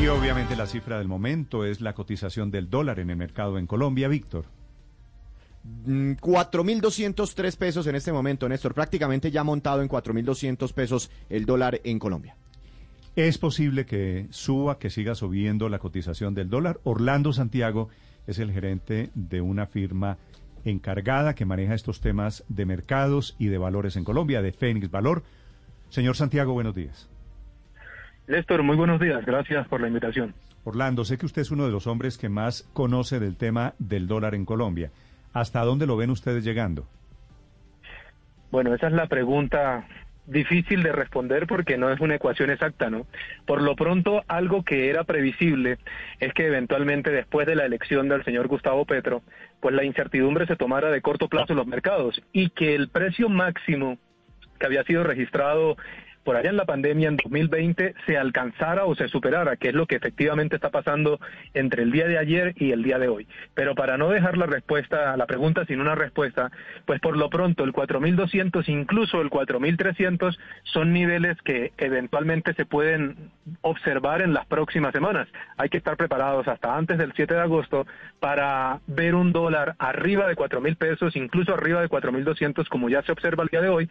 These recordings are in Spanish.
Y obviamente la cifra del momento es la cotización del dólar en el mercado en Colombia, Víctor. Mm, 4.203 pesos en este momento, Néstor. Prácticamente ya montado en 4.200 pesos el dólar en Colombia. ¿Es posible que suba, que siga subiendo la cotización del dólar? Orlando Santiago es el gerente de una firma encargada que maneja estos temas de mercados y de valores en Colombia, de Fénix Valor. Señor Santiago, buenos días. Néstor, muy buenos días. Gracias por la invitación. Orlando, sé que usted es uno de los hombres que más conoce del tema del dólar en Colombia. ¿Hasta dónde lo ven ustedes llegando? Bueno, esa es la pregunta difícil de responder porque no es una ecuación exacta, ¿no? Por lo pronto, algo que era previsible es que eventualmente después de la elección del señor Gustavo Petro, pues la incertidumbre se tomara de corto plazo en los mercados y que el precio máximo que había sido registrado por allá en la pandemia en 2020 se alcanzara o se superara, que es lo que efectivamente está pasando entre el día de ayer y el día de hoy. Pero para no dejar la respuesta la pregunta sin una respuesta, pues por lo pronto el 4200 incluso el 4300 son niveles que eventualmente se pueden observar en las próximas semanas. Hay que estar preparados hasta antes del 7 de agosto para ver un dólar arriba de 4000 pesos, incluso arriba de 4200 como ya se observa el día de hoy.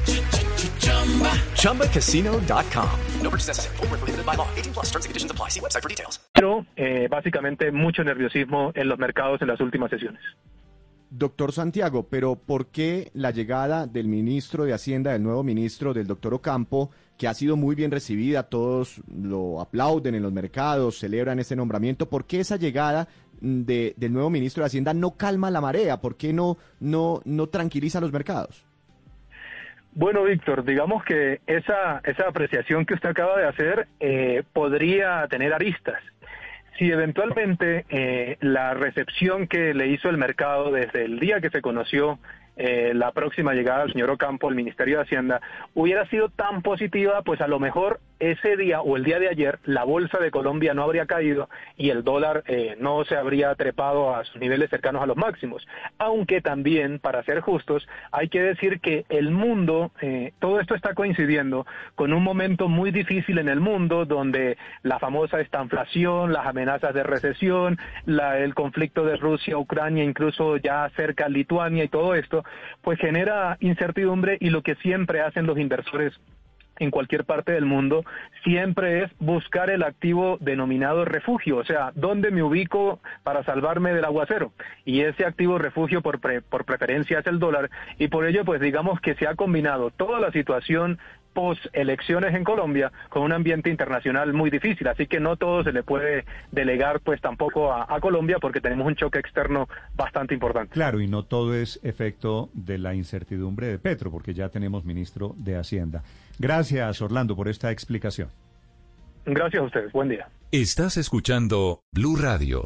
ChumbaCasino.com. No purchase necessary. Full prohibited by law. 18 plus terms and conditions apply. See website for details. Pero eh, básicamente mucho nerviosismo en los mercados en las últimas sesiones. Doctor Santiago, pero ¿por qué la llegada del ministro de Hacienda, del nuevo ministro, del doctor Ocampo, que ha sido muy bien recibida, todos lo aplauden en los mercados, celebran ese nombramiento, ¿por qué esa llegada de, del nuevo ministro de Hacienda no calma la marea? ¿Por qué no, no, no tranquiliza los mercados? Bueno, Víctor, digamos que esa, esa apreciación que usted acaba de hacer eh, podría tener aristas. Si eventualmente eh, la recepción que le hizo el mercado desde el día que se conoció eh, la próxima llegada del señor Ocampo al Ministerio de Hacienda hubiera sido tan positiva, pues a lo mejor ese día o el día de ayer la bolsa de Colombia no habría caído y el dólar eh, no se habría trepado a sus niveles cercanos a los máximos. Aunque también, para ser justos, hay que decir que el mundo, eh, todo esto está coincidiendo con un momento muy difícil en el mundo donde la famosa estanflación, las amenazas de recesión, la, el conflicto de Rusia, Ucrania, incluso ya cerca Lituania y todo esto, pues genera incertidumbre y lo que siempre hacen los inversores en cualquier parte del mundo, siempre es buscar el activo denominado refugio, o sea, ¿dónde me ubico para salvarme del aguacero? Y ese activo refugio por, por preferencia es el dólar, y por ello, pues digamos que se ha combinado toda la situación post elecciones en Colombia con un ambiente internacional muy difícil, así que no todo se le puede delegar pues tampoco a, a, Colombia porque tenemos un choque externo bastante importante. Claro, y no todo es efecto de la incertidumbre de Petro, porque ya tenemos ministro de Hacienda. Gracias, Orlando, por esta explicación. Gracias a ustedes. Buen día. Estás escuchando Blue Radio.